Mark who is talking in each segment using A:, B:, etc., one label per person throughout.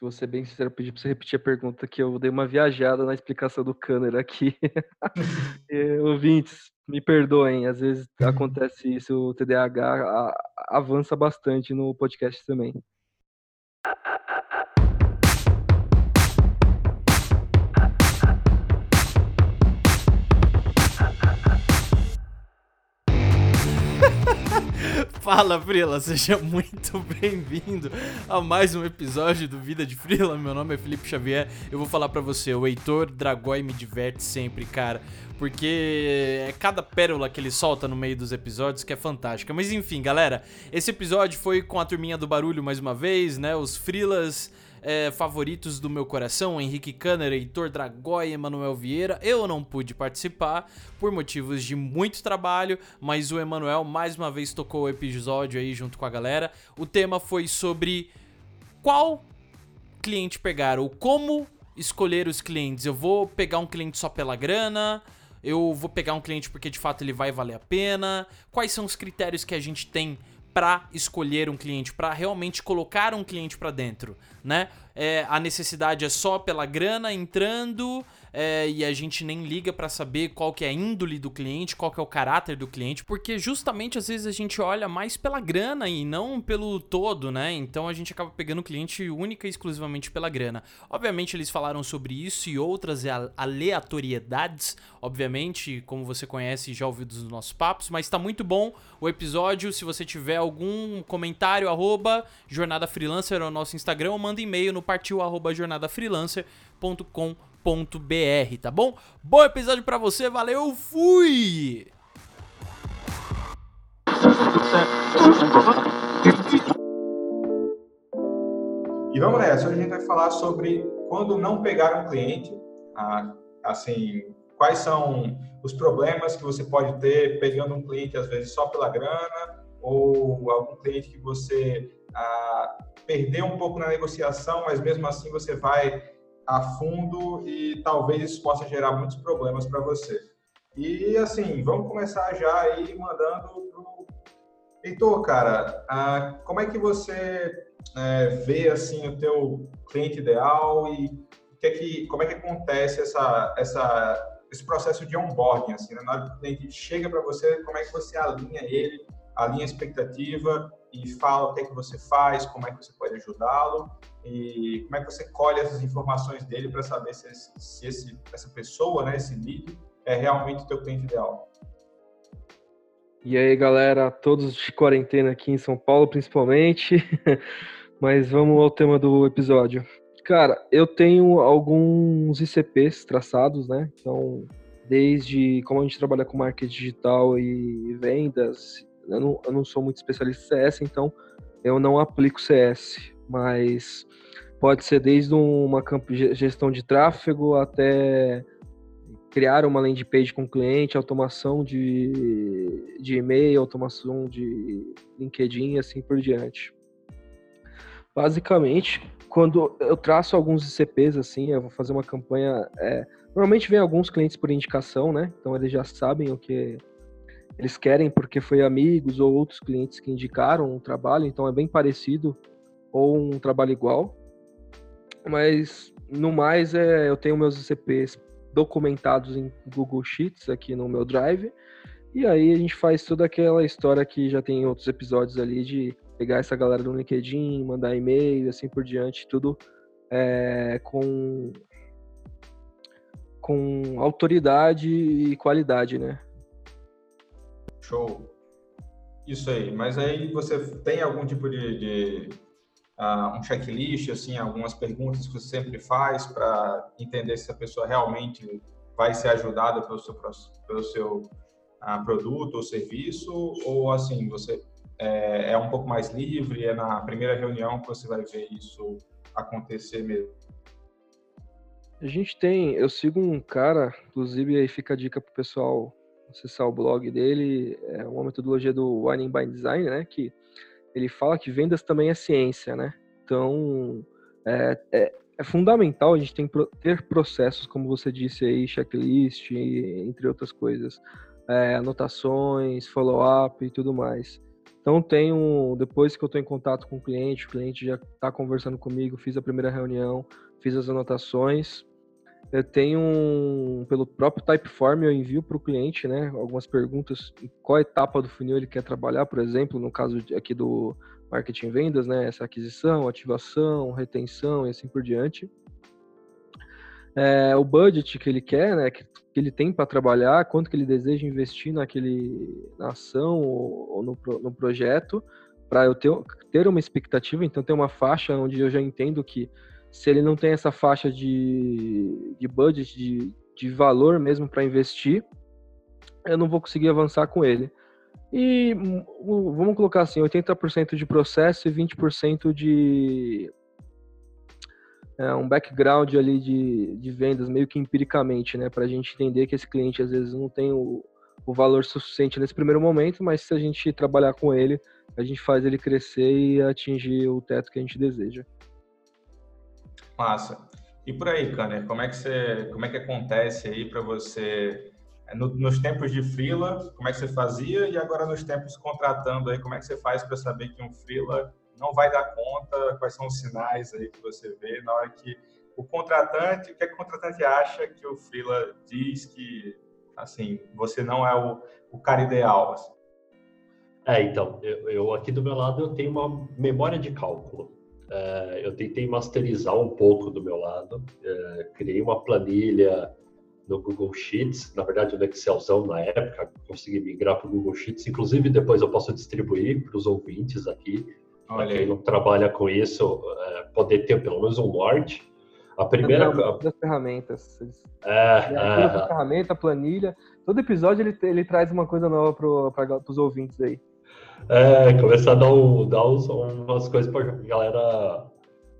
A: vou ser bem sincero, pedir para você repetir a pergunta, que eu dei uma viajada na explicação do Kanner aqui. ouvintes, me perdoem, às vezes acontece isso, o TDAH avança bastante no podcast também.
B: Fala, Frila, seja muito bem-vindo a mais um episódio do Vida de Frila. Meu nome é Felipe Xavier. Eu vou falar para você, o Heitor Dragói me diverte sempre, cara, porque é cada pérola que ele solta no meio dos episódios que é fantástica. Mas enfim, galera, esse episódio foi com a turminha do barulho mais uma vez, né? Os Frilas é, favoritos do meu coração, Henrique Canner, Heitor Dragói, Emanuel Vieira. Eu não pude participar por motivos de muito trabalho, mas o Emanuel mais uma vez tocou o episódio aí junto com a galera. O tema foi sobre qual cliente pegar ou como escolher os clientes. Eu vou pegar um cliente só pela grana, eu vou pegar um cliente porque de fato ele vai valer a pena. Quais são os critérios que a gente tem para escolher um cliente, para realmente colocar um cliente para dentro, né? É, a necessidade é só pela grana entrando, é, e a gente nem liga para saber qual que é a índole do cliente, qual que é o caráter do cliente, porque justamente às vezes a gente olha mais pela grana e não pelo todo, né? Então a gente acaba pegando o cliente única e exclusivamente pela grana. Obviamente eles falaram sobre isso e outras aleatoriedades, obviamente, como você conhece e já ouviu dos nossos papos, mas tá muito bom o episódio. Se você tiver algum comentário, arroba Jornada Freelancer é o nosso Instagram, ou manda e-mail no partiu arroba jornadafreelancer.com.br br tá bom? Bom episódio para você, valeu, fui!
C: E vamos nessa, hoje a gente vai falar sobre quando não pegar um cliente, assim, quais são os problemas que você pode ter pegando um cliente, às vezes, só pela grana, ou algum cliente que você ah, perdeu um pouco na negociação, mas mesmo assim você vai a fundo e talvez isso possa gerar muitos problemas para você. E assim, vamos começar já aí mandando pro Heitor, cara, ah, como é que você é, vê assim o teu cliente ideal e que é que, como é que acontece essa, essa, esse processo de onboarding, assim, né? na hora que o cliente chega para você, como é que você alinha ele, alinha a expectativa e fala o que é que você faz, como é que você pode ajudá-lo e como é que você colhe essas informações dele para saber se, se esse, essa pessoa, né, esse lead, é realmente o teu cliente ideal.
A: E aí, galera, todos de quarentena aqui em São Paulo, principalmente. Mas vamos ao tema do episódio. Cara, eu tenho alguns ICPs traçados, né? Então, desde como a gente trabalha com marketing digital e vendas, eu não, eu não sou muito especialista em CS, então eu não aplico CS, mas pode ser desde uma gestão de tráfego até criar uma landing page com cliente, automação de, de e-mail, automação de LinkedIn e assim por diante. Basicamente, quando eu traço alguns ICPs, assim, eu vou fazer uma campanha. É, normalmente vem alguns clientes por indicação, né? Então eles já sabem o que eles querem porque foi amigos ou outros clientes que indicaram um trabalho, então é bem parecido ou um trabalho igual. Mas no mais é, eu tenho meus ICPs documentados em Google Sheets aqui no meu Drive. E aí a gente faz toda aquela história que já tem em outros episódios ali de pegar essa galera do LinkedIn, mandar e-mail, assim por diante, tudo é, com com autoridade e qualidade, né?
C: Show. Isso aí. Mas aí você tem algum tipo de, de uh, um checklist, assim, algumas perguntas que você sempre faz para entender se a pessoa realmente vai ser ajudada pelo seu, pelo seu uh, produto ou serviço, ou assim, você é, é um pouco mais livre, é na primeira reunião que você vai ver isso acontecer mesmo?
A: A gente tem, eu sigo um cara, inclusive aí fica a dica pro pessoal acessar o blog dele, é uma metodologia do Wine by Design, né, que ele fala que vendas também é ciência, né? Então, é, é, é fundamental a gente tem, ter processos, como você disse aí, checklist, entre outras coisas, é, anotações, follow-up e tudo mais. Então tenho, depois que eu estou em contato com o cliente, o cliente já está conversando comigo, fiz a primeira reunião, fiz as anotações. Eu tenho um, pelo próprio Typeform eu envio para o cliente, né, algumas perguntas, em qual etapa do funil ele quer trabalhar, por exemplo, no caso aqui do marketing vendas, né, essa aquisição, ativação, retenção e assim por diante. É, o budget que ele quer, né, que, que ele tem para trabalhar, quanto que ele deseja investir naquele, na ação ou, ou no, no projeto, para eu ter, ter uma expectativa, então ter uma faixa onde eu já entendo que se ele não tem essa faixa de, de budget, de, de valor mesmo para investir, eu não vou conseguir avançar com ele. E vamos colocar assim, 80% de processo e 20% de é, um background ali de, de vendas, meio que empiricamente, né? Para a gente entender que esse cliente às vezes não tem o, o valor suficiente nesse primeiro momento, mas se a gente trabalhar com ele, a gente faz ele crescer e atingir o teto que a gente deseja.
C: Massa. E por aí, Kanner, como é que você, como é que acontece aí para você é, no, nos tempos de freela, como é que você fazia e agora nos tempos contratando aí, como é que você faz para saber que um freela não vai dar conta? Quais são os sinais aí que você vê na hora que o contratante, o que, é que o contratante acha que o freela diz que assim você não é o, o cara ideal? Assim?
D: É, então, eu, eu, aqui do meu lado eu tenho uma memória de cálculo. É, eu tentei masterizar um pouco do meu lado, é, criei uma planilha no Google Sheets, na verdade no Excelzão na época, consegui migrar para o Google Sheets, inclusive depois eu posso distribuir para os ouvintes aqui, para quem não trabalha com isso, é, poder ter pelo menos um norte.
A: A primeira... Das ferramentas. É, é, a ferramenta, a planilha, todo episódio ele, ele traz uma coisa nova para os ouvintes aí.
D: É, começar a dar, um, dar umas coisas para galera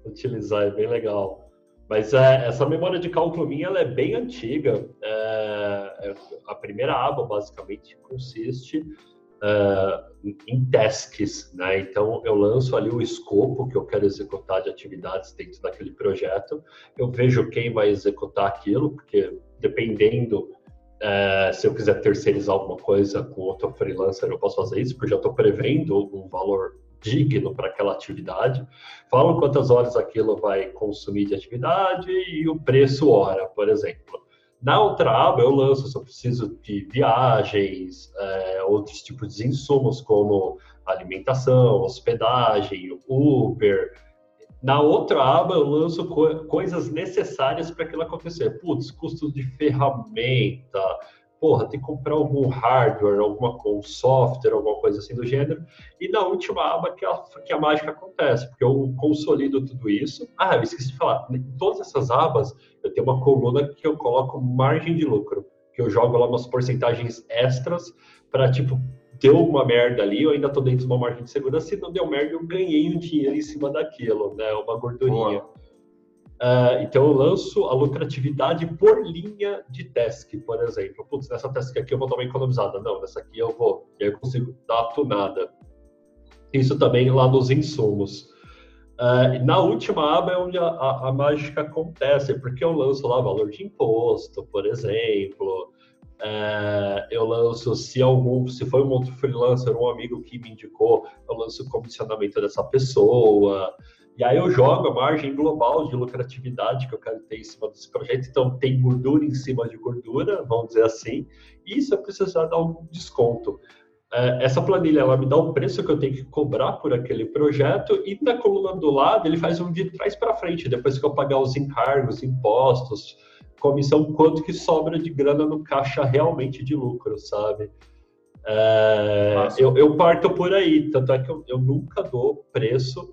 D: utilizar, é bem legal. Mas é, essa memória de cálculo minha ela é bem antiga. É, é a primeira aba, basicamente, consiste é, em tasks. Né? Então, eu lanço ali o escopo que eu quero executar de atividades dentro daquele projeto. Eu vejo quem vai executar aquilo, porque dependendo é, se eu quiser terceirizar alguma coisa com outro freelancer, eu posso fazer isso, porque já estou prevendo um valor digno para aquela atividade. Falam quantas horas aquilo vai consumir de atividade e o preço hora, por exemplo. Na outra aba, eu lanço se eu preciso de viagens, é, outros tipos de insumos, como alimentação, hospedagem, Uber, na outra aba, eu lanço co coisas necessárias para aquilo acontecer. Putz, custos de ferramenta, porra, tem que comprar algum hardware, alguma um software, alguma coisa assim do gênero. E na última aba que a, que a mágica acontece, porque eu consolido tudo isso. Ah, eu esqueci de falar, em todas essas abas eu tenho uma coluna que eu coloco margem de lucro, que eu jogo lá umas porcentagens extras para tipo deu uma merda ali, eu ainda tô dentro de uma margem de segurança, se não deu merda, eu ganhei um dinheiro em cima daquilo, né? Uma gordurinha. Uh, então eu lanço a lucratividade por linha de task, por exemplo. Putz, nessa task aqui eu vou dar uma economizada. Não, nessa aqui eu vou. E aí eu consigo dar a tunada. Isso também lá nos insumos. Uh, na última aba é onde a, a, a, mágica acontece, porque eu lanço lá valor de imposto, por exemplo, é, eu lanço, se algum, se foi um outro freelancer, um amigo que me indicou, eu lanço o comissionamento dessa pessoa. E aí eu jogo a margem global de lucratividade que eu quero ter em cima desse projeto. Então tem gordura em cima de gordura, vamos dizer assim. E se eu precisar dar um desconto. É, essa planilha ela me dá o preço que eu tenho que cobrar por aquele projeto e na coluna do lado ele faz um de trás para frente, depois que eu pagar os encargos, impostos, comissão, quanto que sobra de grana no caixa realmente de lucro, sabe? É, eu, eu, parto por aí, tanto é que eu, eu nunca dou preço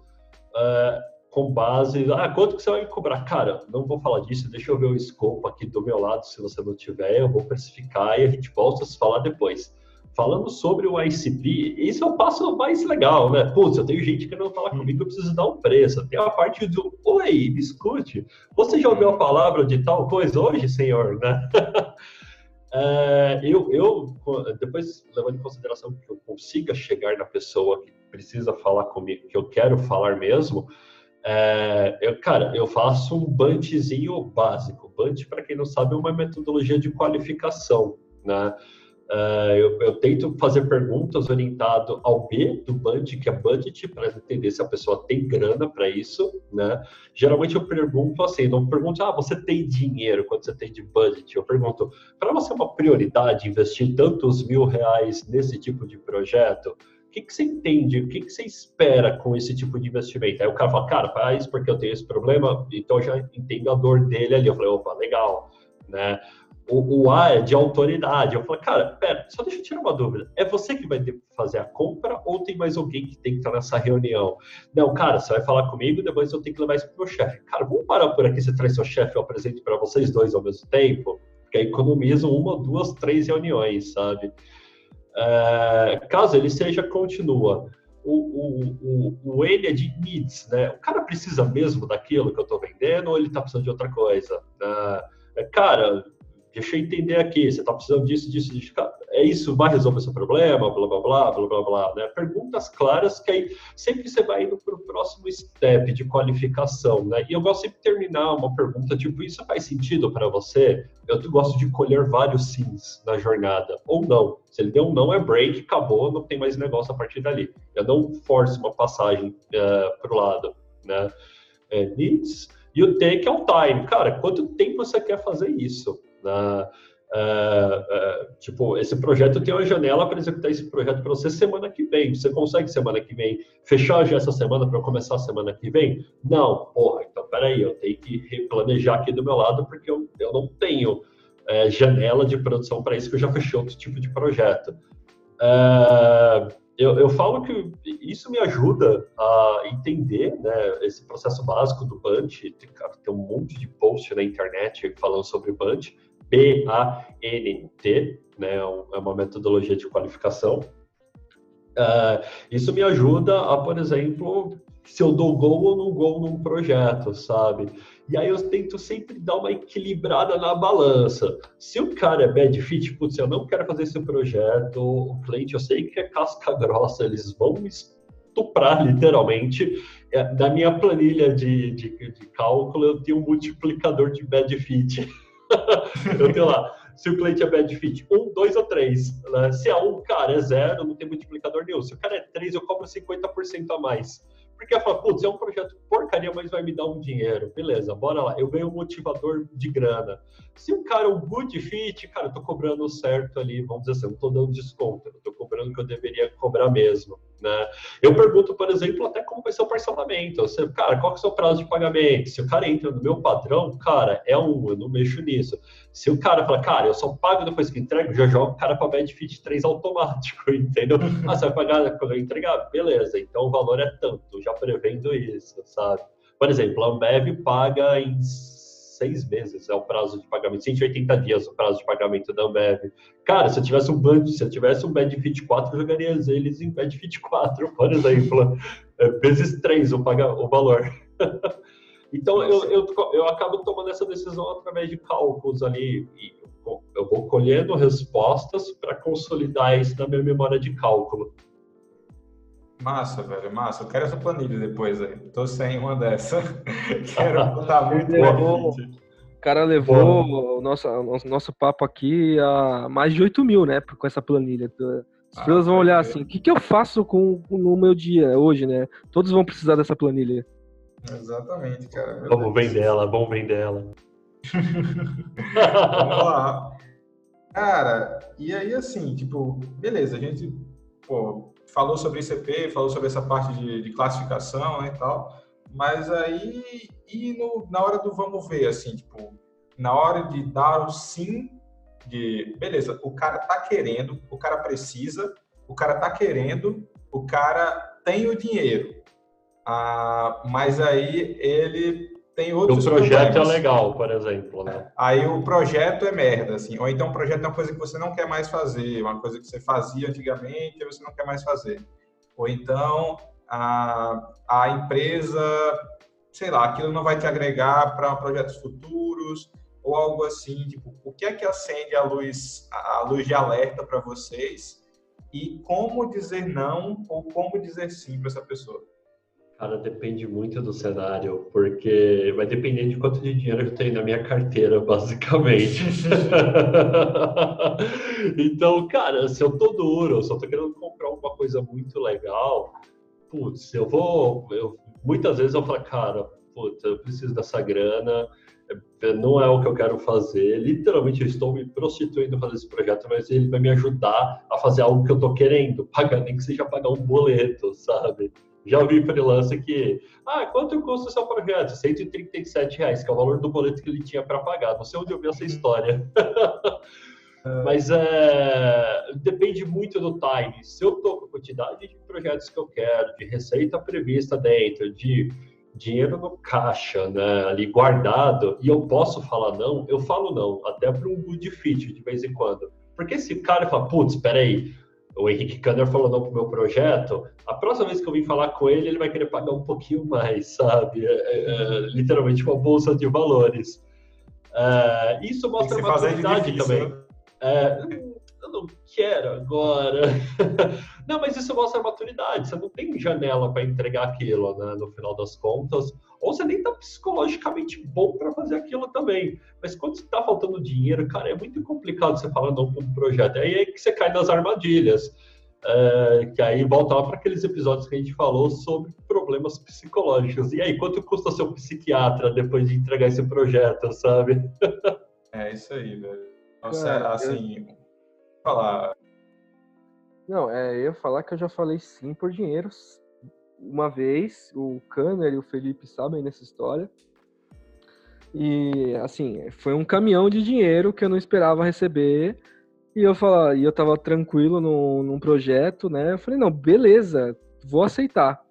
D: é, com base, ah, quanto que você vai me cobrar? Cara, não vou falar disso, deixa eu ver o escopo aqui do meu lado, se você não tiver, eu vou precificar e a gente volta a se falar depois. Falando sobre o ICP, isso é o passo mais legal, né? Putz, eu tenho gente que não fala comigo, eu preciso dar um preço. Tem a parte do, oi, me escute, você já ouviu a palavra de tal coisa hoje, senhor, né? é, eu, eu, depois, levando em consideração que eu consiga chegar na pessoa que precisa falar comigo, que eu quero falar mesmo, é, eu, cara, eu faço um bunchzinho básico. Bunch, para quem não sabe, é uma metodologia de qualificação, né? Uh, eu, eu, tento fazer perguntas orientado ao B do budget, que é budget, para entender se a pessoa tem grana para isso, né? Geralmente eu pergunto assim, não pergunto, ah, você tem dinheiro quando você tem de budget? Eu pergunto, para você é uma prioridade investir tantos mil reais nesse tipo de projeto? O que, que você entende? O que, que você espera com esse tipo de investimento? Aí o cara fala, cara, faz porque eu tenho esse problema, então eu já entendo a dor dele ali. Eu falei, opa, legal, né? O, o A é de autoridade. Eu falo, cara, pera, só deixa eu tirar uma dúvida. É você que vai fazer a compra ou tem mais alguém que tem que estar nessa reunião? Não, cara, você vai falar comigo, depois eu tenho que levar isso pro meu chefe. Cara, vamos parar por aqui, você traz seu chefe, eu apresento para vocês dois ao mesmo tempo, porque aí economizo uma, duas, três reuniões, sabe? É, caso ele seja, continua. O, o, o, o ele é de needs, né? O cara precisa mesmo daquilo que eu estou vendendo ou ele está precisando de outra coisa? É, cara, deixa eu entender aqui, você está precisando disso, disso, disso. É isso, vai resolver seu problema, blá, blá, blá, blá, blá, blá, né? Perguntas claras que aí sempre você vai indo para o próximo step de qualificação, né? E eu gosto sempre de terminar uma pergunta tipo, isso faz sentido para você? Eu gosto de colher vários sims na jornada, ou não. Se ele deu um não, é break, acabou, não tem mais negócio a partir dali. Eu não forço uma passagem uh, eh, para o lado, né? É, needs... E o T que é o time. Cara, quanto tempo você quer fazer isso? Na, uh, uh, tipo, esse projeto tem uma janela para executar esse projeto para você semana que vem. Você consegue semana que vem fechar já essa semana para começar semana que vem? Não, porra, então peraí, eu tenho que replanejar aqui do meu lado porque eu, eu não tenho uh, janela de produção para isso que eu já fechei outro tipo de projeto. Eu, eu, falo que isso me ajuda a entender né, esse processo básico do Bunch. Tem, tem um monte de post na internet falando sobre Bunch. B-A-N-T, né, é uma metodologia de qualificação. Uh, isso me ajuda a, por exemplo, se eu dou gol ou não gol num projeto, sabe? E aí eu tento sempre dar uma equilibrada na balança. Se o cara é bad fit, putz, eu não quero fazer esse projeto, o cliente eu sei que é casca grossa, eles vão me estuprar literalmente. É, da minha planilha de, de, de cálculo, eu tenho um multiplicador de bad fit. eu tenho lá, se o cliente é bad fit, um, dois ou três. Né? Se é um, cara, é zero, não tem multiplicador nenhum. Se o cara é três, eu cobro 50% a mais. Porque ela fala, putz, é um projeto porcaria, mas vai me dar um dinheiro. Beleza, bora lá. Eu ganho um motivador de grana. Se o cara é um good fit, cara, eu tô cobrando certo ali, vamos dizer assim, não tô dando desconto, eu tô cobrando o que eu deveria cobrar mesmo. Né? Eu pergunto, por exemplo, até como vai ser o parcelamento. Você, cara, qual é o seu prazo de pagamento? Se o cara entra no meu padrão, cara, é um, eu não mexo nisso. Se o cara fala, cara, eu só pago depois que entrego, já jogo o cara para Benefit 3 automático, entendeu? ah, você vai pagar quando eu entregar? Beleza, então o valor é tanto, já prevendo isso, sabe? Por exemplo, a Ambev paga em seis meses é o prazo de pagamento, 180 dias o prazo de pagamento da Ambev. Cara, se eu tivesse um band, se eu tivesse um Benefit 4, eu jogaria eles em Benefit 4, por exemplo. É, vezes 3 o, paga, o valor. então, eu, eu, eu acabo tomando essa decisão através de cálculos ali. E eu vou colhendo respostas para consolidar isso na minha memória de cálculo.
C: Massa, velho, massa. Eu quero essa planilha depois aí. Tô sem uma dessa. quero botar muito levou,
A: O cara levou o nosso, o nosso papo aqui a mais de 8 mil, né? Com essa planilha. As ah, pessoas vão olhar assim, o que, que eu faço com, no meu dia hoje, né? Todos vão precisar dessa planilha.
C: Exatamente, cara.
D: Vamos vender ela, vamos vender ela.
C: vamos lá. Cara, e aí assim, tipo, beleza, a gente, pô, falou sobre ICP, falou sobre essa parte de, de classificação né, e tal, mas aí, e no, na hora do vamos ver, assim, tipo, na hora de dar o sim, de, beleza, o cara tá querendo, o cara precisa, o cara tá querendo, o cara tem o dinheiro, ah, mas aí ele tem outros
D: O projeto problemas. é legal, por exemplo, né?
C: Aí o projeto é merda, assim. Ou então o projeto é uma coisa que você não quer mais fazer, uma coisa que você fazia antigamente e você não quer mais fazer. Ou então a, a empresa, sei lá, aquilo não vai te agregar para projetos futuros ou algo assim. Tipo, o que é que acende a luz, a luz de alerta para vocês e como dizer não ou como dizer sim para essa pessoa?
D: Cara, depende muito do cenário, porque vai depender de quanto de dinheiro eu tenho na minha carteira, basicamente. então, cara, se eu tô duro, se eu tô querendo comprar uma coisa muito legal, putz, eu vou. Eu, muitas vezes eu falo, cara, putz, eu preciso dessa grana, não é o que eu quero fazer. Literalmente, eu estou me prostituindo fazer esse projeto, mas ele vai me ajudar a fazer algo que eu tô querendo, pagar, nem que seja pagar um boleto, sabe? Já ouvi freelancer que, ah, quanto custa o seu projeto? 137 reais, que é o valor do boleto que ele tinha para pagar. Não sei onde eu vi essa história. Mas é, depende muito do time. Se eu estou com a quantidade de projetos que eu quero, de receita prevista dentro, de dinheiro no caixa, né, ali guardado, e eu posso falar não, eu falo não, até para um good fit de vez em quando. Porque esse cara fala, putz, peraí, o Henrique Kanner falou não pro meu projeto, a próxima vez que eu vim falar com ele, ele vai querer pagar um pouquinho mais, sabe? É, é, é literalmente uma bolsa de valores. É, isso mostra maturidade também. Né? É, eu não quero agora. não, mas isso mostra maturidade. Você não tem janela para entregar aquilo, né, no final das contas. Ou você nem está psicologicamente bom para fazer aquilo também. Mas quando está faltando dinheiro, cara, é muito complicado você falar não para um projeto. Aí é que você cai nas armadilhas. É, que aí volta lá para aqueles episódios que a gente falou sobre problemas psicológicos. E aí, quanto custa ser um psiquiatra depois de entregar esse projeto, sabe?
C: é isso aí, velho. Nossa, Cara, assim, eu... falar.
A: Não, é, eu falar que eu já falei sim por dinheiro. Uma vez, o Kanner e o Felipe sabem dessa história. E, assim, foi um caminhão de dinheiro que eu não esperava receber. E eu falava, e eu tava tranquilo no, num projeto, né? Eu falei, não, beleza, vou aceitar.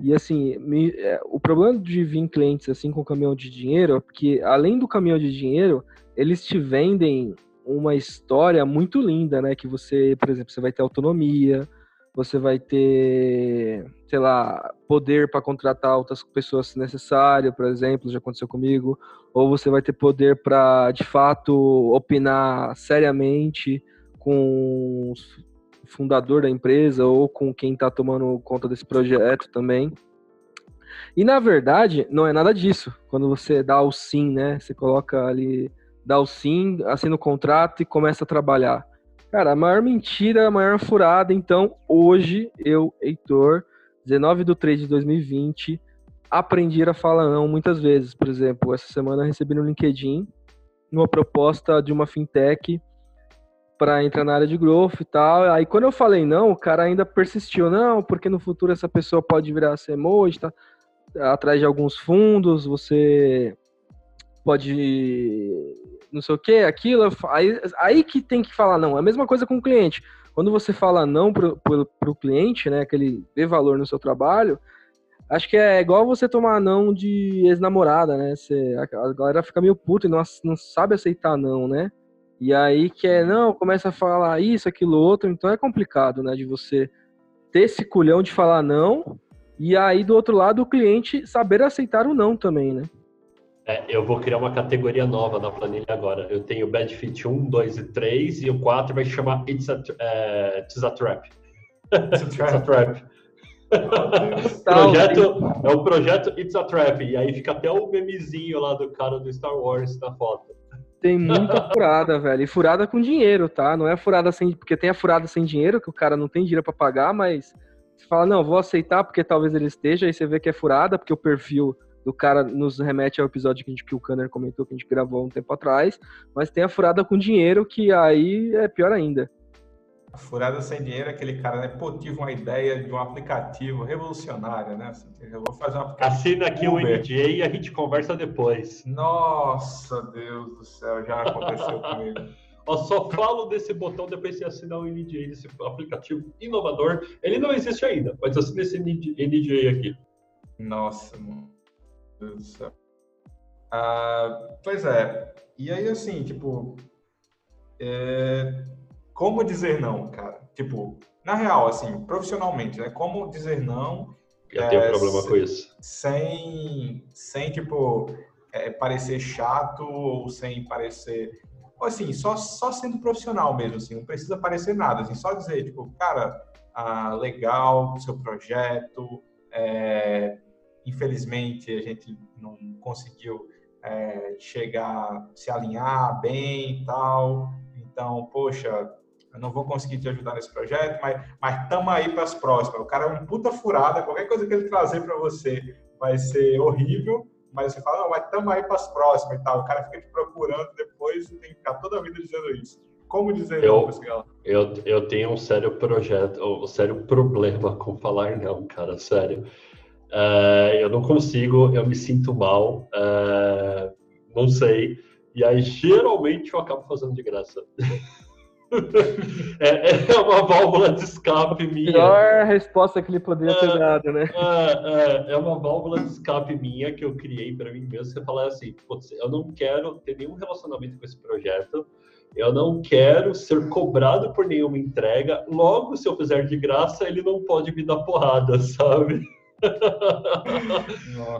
A: E assim, me, é, o problema de vir clientes assim com caminhão de dinheiro é porque, além do caminhão de dinheiro, eles te vendem uma história muito linda, né? Que você, por exemplo, você vai ter autonomia, você vai ter, sei lá, poder para contratar outras pessoas se necessário, por exemplo, já aconteceu comigo, ou você vai ter poder para, de fato, opinar seriamente com o fundador da empresa ou com quem está tomando conta desse projeto também. E na verdade, não é nada disso. Quando você dá o sim, né? Você coloca ali dá o sim, assina o contrato e começa a trabalhar. Cara, a maior mentira, a maior furada. Então, hoje, eu, Heitor, 19 de 3 de 2020, aprendi a falar não muitas vezes. Por exemplo, essa semana recebi no LinkedIn uma proposta de uma fintech para entrar na área de growth e tal. Aí quando eu falei não, o cara ainda persistiu, não, porque no futuro essa pessoa pode virar CMO, está atrás de alguns fundos, você pode não sei o que, aquilo, aí, aí que tem que falar não. É a mesma coisa com o cliente. Quando você fala não pro, pro, pro cliente, né, que ele vê valor no seu trabalho, acho que é igual você tomar não de ex-namorada, né? Você, a galera fica meio puta e não, não sabe aceitar não, né? E aí que é, não, começa a falar isso, aquilo, outro, então é complicado, né? De você ter esse culhão de falar não, e aí do outro lado o cliente saber aceitar o não também, né?
D: É, eu vou criar uma categoria nova na planilha agora. Eu tenho Bad Fit 1, 2 e 3, e o 4 vai chamar It's a, é, It's a Trap. It's a Trap. projeto, é o projeto It's a Trap. E aí fica até o memezinho lá do cara do Star Wars na foto.
A: Tem muita furada, velho. E furada com dinheiro, tá? Não é furada sem. Porque tem a furada sem dinheiro, que o cara não tem dinheiro para pagar, mas você fala, não, vou aceitar porque talvez ele esteja, aí você vê que é furada, porque o perfil do cara nos remete ao episódio que, gente, que o Kanner comentou que a gente gravou um tempo atrás, mas tem a furada com dinheiro que aí é pior ainda.
C: A furada sem dinheiro é aquele cara, né? Pô, tive uma ideia de um aplicativo revolucionário, né? Eu vou fazer um aplicativo.
D: Assina aqui o NDA e a gente conversa depois.
C: Nossa, Deus do céu, já aconteceu comigo.
D: Eu só falo desse botão depois de você assinar o NDA desse aplicativo inovador. Ele não existe ainda, mas assina esse NDA aqui.
C: Nossa, mano. Deus do céu. Ah, pois é. E aí, assim, tipo, é... como dizer não, cara? Tipo, na real, assim, profissionalmente, né? Como dizer não?
D: Eu é, tenho problema sem, com isso.
C: Sem, sem tipo, é, parecer chato ou sem parecer... Assim, só, só sendo profissional mesmo, assim, não precisa parecer nada, assim, só dizer, tipo, cara, ah, legal, seu projeto, é, infelizmente a gente não conseguiu é, chegar, se alinhar bem e tal. Então, poxa, eu não vou conseguir te ajudar nesse projeto, mas mas tamo aí para as próximas. O cara é um puta furada, qualquer coisa que ele trazer para você vai ser horrível, mas você fala, não, mas tamo aí para as próximas e tal. O cara fica te procurando depois tem que ficar toda a vida dizendo isso. Como dizer
D: eu, isso, eu, eu tenho um sério projeto, um sério problema com falar não, cara, sério. Uh, eu não consigo, eu me sinto mal, uh, não sei. E aí, geralmente, eu acabo fazendo de graça. é, é, uma válvula de escape minha.
A: Pior resposta que ele poderia ter é, dado, né?
D: É, é, é, uma válvula de escape minha que eu criei para mim mesmo. Você falar assim, eu não quero ter nenhum relacionamento com esse projeto. Eu não quero ser cobrado por nenhuma entrega. Logo, se eu fizer de graça, ele não pode me dar porrada, sabe?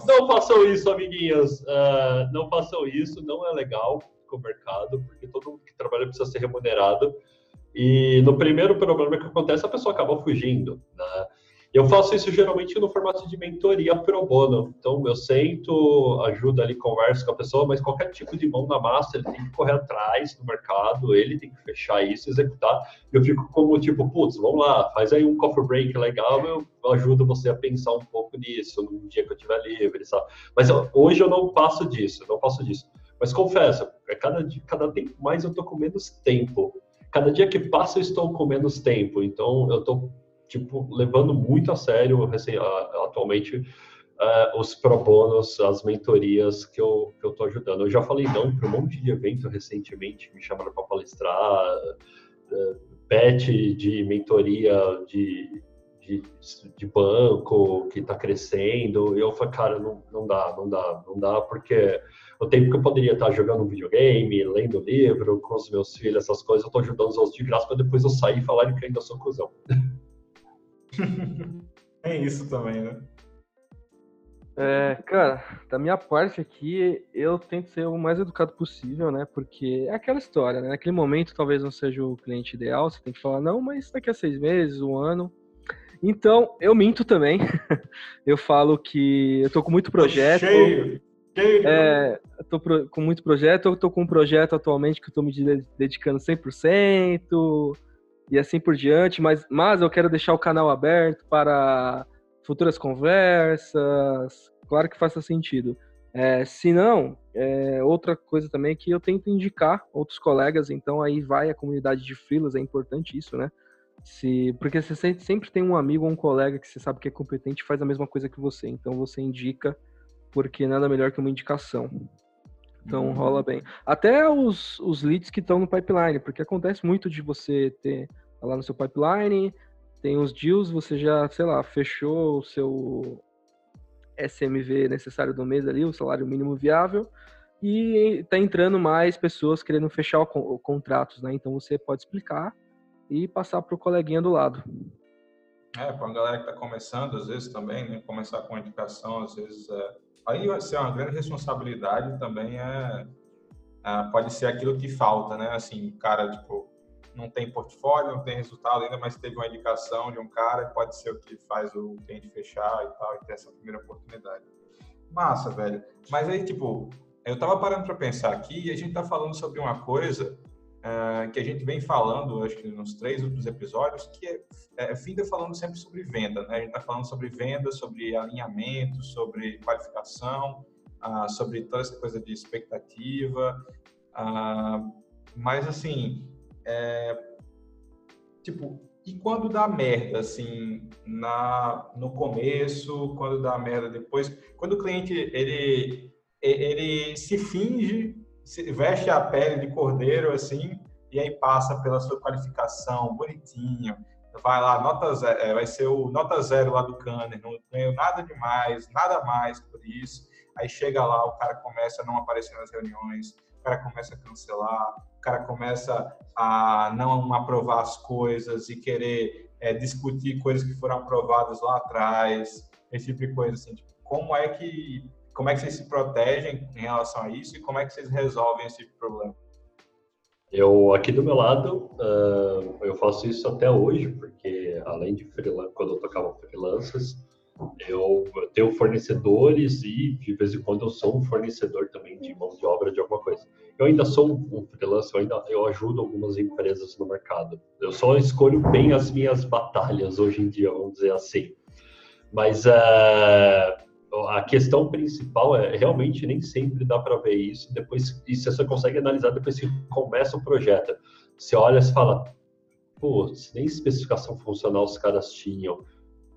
D: Não façam isso, amiguinhas. Uh, não façam isso, não é legal com o mercado, porque todo mundo que trabalha precisa ser remunerado. E no primeiro problema que acontece, a pessoa acaba fugindo. Né? Eu faço isso geralmente no formato de mentoria pro bono. Então, eu sento, ajudo ali, converso com a pessoa, mas qualquer tipo de mão na massa, ele tem que correr atrás no mercado, ele tem que fechar isso, executar. Eu fico como tipo, putz, vamos lá, faz aí um coffee break legal, eu ajudo você a pensar um pouco nisso num dia que eu tiver livre, sabe? Mas hoje eu não passo disso, não passo disso. Mas confesso, é cada, cada tempo mais eu tô com menos tempo. Cada dia que passa eu estou com menos tempo. Então, eu tô tipo, levando muito a sério assim, atualmente uh, os pro bonos, as mentorias que eu, que eu tô ajudando. Eu já falei não para um monte de evento recentemente, me chamaram para palestrar, uh, pet de mentoria de, de, de banco que está crescendo. E eu falei, cara, não, não dá, não dá, não dá, porque o tempo que eu poderia estar jogando um videogame, lendo livro com os meus filhos, essas coisas, eu estou ajudando os outros de graça para depois eu sair e falar que ainda sou cuzão.
C: é isso também, né?
A: É, cara, da minha parte aqui, eu tento ser o mais educado possível, né? Porque é aquela história, né? Naquele momento talvez não seja o cliente ideal, você tem que falar, não, mas daqui a seis meses, um ano. Então, eu minto também. eu falo que eu tô com muito projeto.
C: Cheio, cheio.
A: É, eu tô pro, com muito projeto, eu tô com um projeto atualmente que eu tô me dedicando 100% e assim por diante, mas, mas eu quero deixar o canal aberto para futuras conversas, claro que faça sentido. É, se não, é, outra coisa também é que eu tento indicar outros colegas, então aí vai a comunidade de freelas, é importante isso, né? Se, porque você sempre tem um amigo ou um colega que você sabe que é competente e faz a mesma coisa que você, então você indica, porque nada melhor que uma indicação. Então uhum. rola bem. Até os, os leads que estão no pipeline, porque acontece muito de você ter lá no seu pipeline, tem os deals, você já, sei lá, fechou o seu SMV necessário do mês ali, o salário mínimo viável, e está entrando mais pessoas querendo fechar o, o, contratos, né? Então você pode explicar e passar para o coleguinha do lado.
C: É, para a galera que está começando, às vezes também, né? Começar com indicação, às vezes é Aí ser uma grande responsabilidade também é, é, pode ser aquilo que falta, né? Assim, o cara, tipo, não tem portfólio, não tem resultado ainda, mas teve uma indicação de um cara, pode ser o que faz o cliente fechar e tal, e ter essa primeira oportunidade. Massa, velho. Mas aí, tipo, eu tava parando para pensar aqui e a gente tá falando sobre uma coisa uh, que a gente vem falando, acho que nos três últimos episódios, que é, é Finda falando sempre sobre venda, né? A gente está falando sobre venda, sobre alinhamento, sobre qualificação, uh, sobre toda essa coisa de expectativa, uh, mas assim, é, tipo, e quando dá merda, assim, na, no começo, quando dá merda depois, quando o cliente, ele, ele se finge veste a pele de cordeiro assim e aí passa pela sua qualificação bonitinho. Vai lá nota zero, é, vai ser o nota zero lá do Canner não ganhou nada demais nada mais por isso. Aí chega lá o cara começa a não aparecer nas reuniões o cara começa a cancelar o cara começa a não aprovar as coisas e querer é, discutir coisas que foram aprovadas lá atrás esse tipo de coisa assim tipo, como é que como é que vocês se protegem em relação a isso e como é que vocês resolvem esse problema?
D: Eu, aqui do meu lado, uh, eu faço isso até hoje, porque além de freelance, quando eu tocava freelancers, Eu, eu tenho fornecedores e de vez em quando eu sou um fornecedor também de mão de obra de alguma coisa. Eu ainda sou um freelancer, eu ainda eu ajudo algumas empresas no mercado. Eu só escolho bem as minhas batalhas hoje em dia, vamos dizer assim. Mas é, a questão principal é realmente nem sempre dá para ver isso. Depois, e você só consegue analisar depois que começa o projeto. Você olha e fala, putz, nem especificação funcional os caras tinham.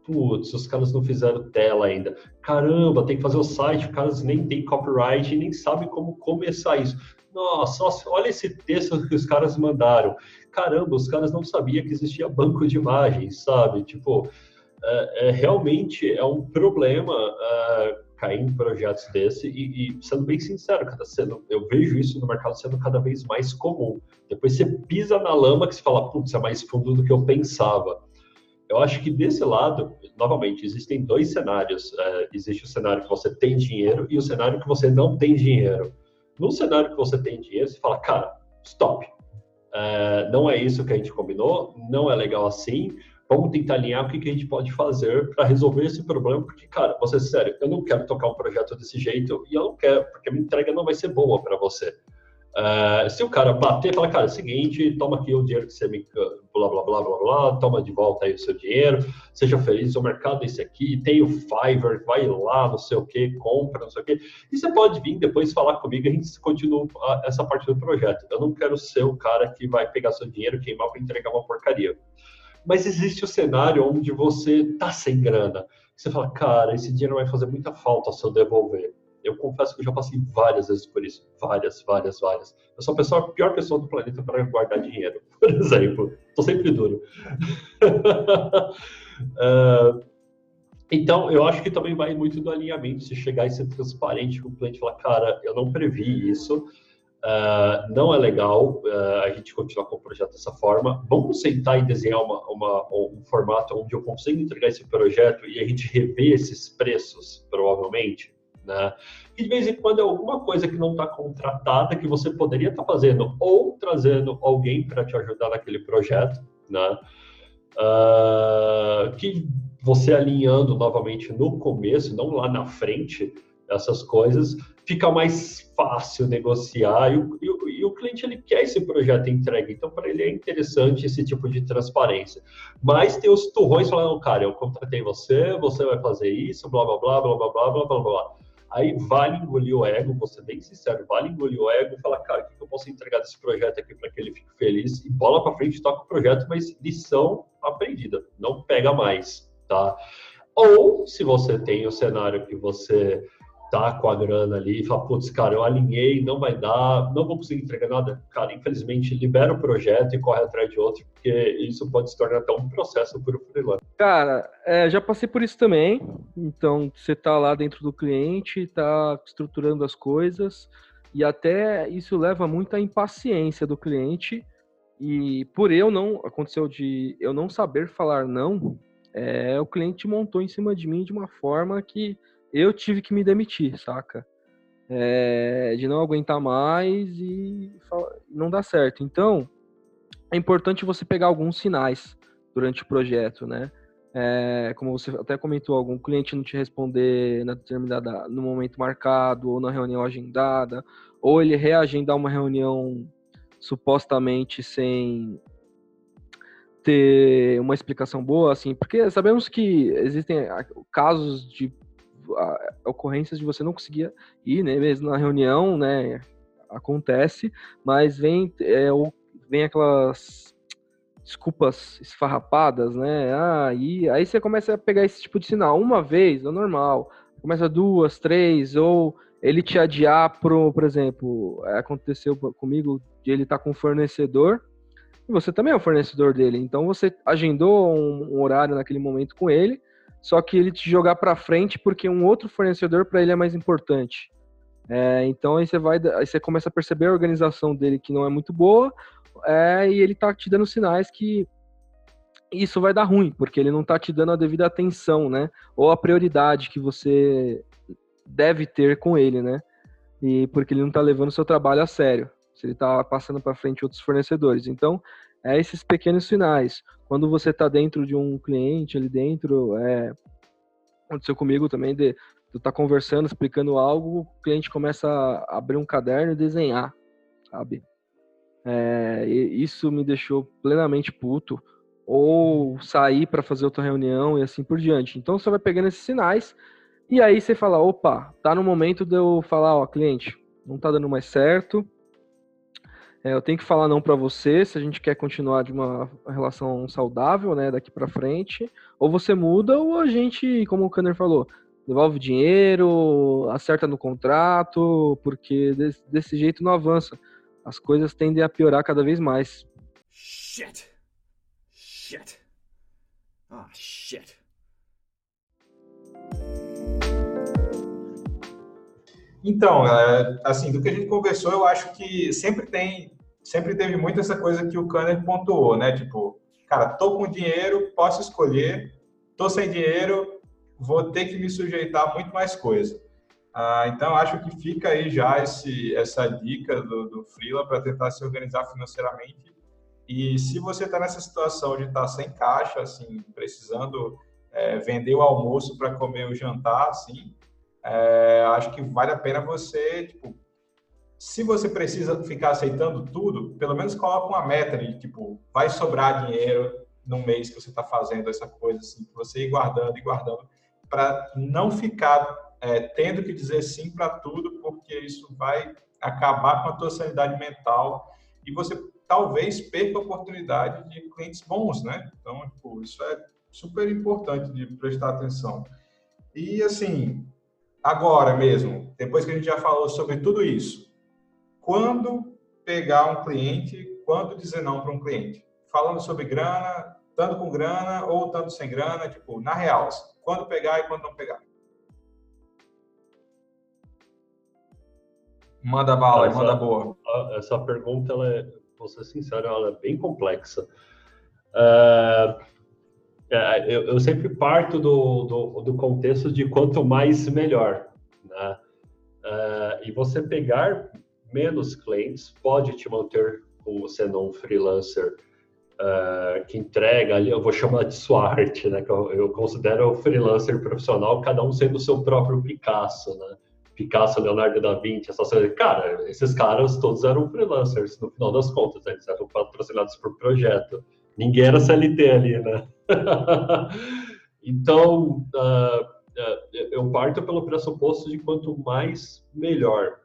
D: Putz, os caras não fizeram tela ainda. Caramba, tem que fazer o site, os caras nem tem copyright e nem sabem como começar isso. Nossa, olha esse texto que os caras mandaram. Caramba, os caras não sabiam que existia banco de imagens, sabe? Tipo, é, é realmente é um problema é, cair em projetos desse e, e, sendo bem sincero, cada sendo, eu vejo isso no mercado sendo cada vez mais comum. Depois você pisa na lama que você fala, putz, é mais fundo do que eu pensava. Eu acho que desse lado, novamente, existem dois cenários. É, existe o cenário que você tem dinheiro e o cenário que você não tem dinheiro. No cenário que você tem dinheiro, você fala, cara, stop. É, não é isso que a gente combinou, não é legal assim vamos tentar alinhar o que, que a gente pode fazer para resolver esse problema, porque, cara, você sério, eu não quero tocar um projeto desse jeito e eu não quero, porque a minha entrega não vai ser boa para você. Uh, se o cara bater, fala, cara, é o seguinte, toma aqui o dinheiro que você me. blá, blá, blá, blá, blá, toma de volta aí o seu dinheiro, seja feliz, o mercado é esse aqui, tem o Fiverr, vai lá, não sei o que, compra, não sei o que. E você pode vir depois falar comigo, a gente continua essa parte do projeto. Eu não quero ser o cara que vai pegar seu dinheiro, queimar para entregar uma porcaria. Mas existe o cenário onde você tá sem grana. Você fala, cara, esse dinheiro vai fazer muita falta se eu devolver. Eu confesso que eu já passei várias vezes por isso. Várias, várias, várias. Eu sou a, pessoa, a pior pessoa do planeta para guardar dinheiro, por exemplo. Tô sempre duro. uh, então, eu acho que também vai muito do alinhamento, se chegar e ser transparente com o cliente e falar, cara, eu não previ isso, Uh, não é legal uh, a gente continuar com o projeto dessa forma. Vamos sentar e desenhar uma, uma, um formato onde eu consiga entregar esse projeto e a gente rever esses preços, provavelmente. Né? E de vez em quando é alguma coisa que não está contratada que você poderia estar tá fazendo ou trazendo alguém para te ajudar naquele projeto, né? Uh, que você alinhando novamente no começo, não lá na frente, essas coisas, fica mais fácil negociar e o, e e o cliente ele quer esse projeto entregue, então para ele é interessante esse tipo de transparência. Mas tem os turrões falando, cara, eu contratei você, você vai fazer isso, blá blá blá blá blá blá blá blá blá. Aí vale engolir o ego, vou ser bem sincero, vale engolir o ego e falar, cara, o que eu posso entregar desse projeto aqui para que ele fique feliz e bola para frente, toca o projeto, mas lição aprendida, não pega mais, tá? Ou se você tem o cenário que você tá com a grana ali e fala, putz, cara, eu alinhei, não vai dar, não vou conseguir entregar nada. Cara, infelizmente, libera o projeto e corre atrás de outro, porque isso pode se tornar até um processo por freelancer.
A: Cara, é, já passei por isso também. Então, você tá lá dentro do cliente, tá estruturando as coisas, e até isso leva muita impaciência do cliente. E por eu não, aconteceu de eu não saber falar não, é, o cliente montou em cima de mim de uma forma que eu tive que me demitir, saca? É, de não aguentar mais e não dá certo. Então, é importante você pegar alguns sinais durante o projeto, né? É, como você até comentou, algum cliente não te responder na determinada, no momento marcado ou na reunião agendada, ou ele reagendar uma reunião supostamente sem ter uma explicação boa, assim, porque sabemos que existem casos de ocorrências de você não conseguir ir, né, mesmo na reunião, né, acontece, mas vem, é, vem aquelas desculpas esfarrapadas, né, ah, e aí você começa a pegar esse tipo de sinal, uma vez, é normal, começa duas, três, ou ele te adiar pro, por exemplo, aconteceu comigo de ele estar tá com um fornecedor, e você também é o fornecedor dele, então você agendou um, um horário naquele momento com ele, só que ele te jogar para frente porque um outro fornecedor para ele é mais importante. É, então aí você vai, aí você começa a perceber a organização dele que não é muito boa, é, e ele tá te dando sinais que isso vai dar ruim, porque ele não tá te dando a devida atenção, né? Ou a prioridade que você deve ter com ele, né? E porque ele não tá levando seu trabalho a sério. Se ele tá passando para frente outros fornecedores. Então, é esses pequenos sinais. Quando você está dentro de um cliente ali dentro, é, aconteceu comigo também, de tu tá conversando, explicando algo, o cliente começa a abrir um caderno e desenhar, sabe? É, isso me deixou plenamente puto. Ou sair para fazer outra reunião e assim por diante. Então você vai pegando esses sinais e aí você fala, opa, tá no momento de eu falar, ó, cliente, não tá dando mais certo. É, eu tenho que falar não para você se a gente quer continuar de uma relação saudável, né, daqui para frente. Ou você muda ou a gente, como o Kanner falou, devolve dinheiro, acerta no contrato, porque desse, desse jeito não avança as coisas tendem a piorar cada vez mais. Shit. Shit. Ah, shit.
C: Então, é, assim, do que a gente conversou, eu acho que sempre tem, sempre teve muito essa coisa que o Kanner pontuou, né? Tipo, cara, tô com dinheiro, posso escolher, tô sem dinheiro, vou ter que me sujeitar a muito mais coisa. Ah, então, acho que fica aí já esse, essa dica do, do Freela para tentar se organizar financeiramente. E se você está nessa situação de estar tá sem caixa, assim, precisando é, vender o almoço para comer o jantar, assim, é, acho que vale a pena você, tipo, se você precisa ficar aceitando tudo, pelo menos coloca uma meta de, tipo, vai sobrar dinheiro no mês que você está fazendo essa coisa, assim, você ir guardando e guardando, para não ficar é, tendo que dizer sim para tudo, porque isso vai acabar com a tua sanidade mental e você talvez perca a oportunidade de clientes bons, né? Então, tipo, isso é super importante de prestar atenção. E, assim, agora mesmo, depois que a gente já falou sobre tudo isso, quando pegar um cliente, quando dizer não para um cliente? Falando sobre grana, tanto com grana ou tanto sem grana, tipo, na real, quando pegar e quando não pegar. Manda bala, essa, manda boa.
D: Essa pergunta, ela é, vou ser sincero, ela é bem complexa. É, é, eu, eu, sempre parto do, do, do, contexto de quanto mais, melhor. Né? É, e você pegar menos clientes pode te manter como sendo um freelancer uh, que entrega ali, eu vou chamar de sua arte, né? Que eu, eu considero o freelancer profissional, cada um sendo o seu próprio Picasso, né? Picasso, Leonardo da Vinci, essas coisas. Cara, esses caras todos eram freelancers, no final das contas, né? eles eram patrocinados por projeto. Ninguém era CLT ali, né? então, uh, uh, eu parto pelo pressuposto de quanto mais, melhor.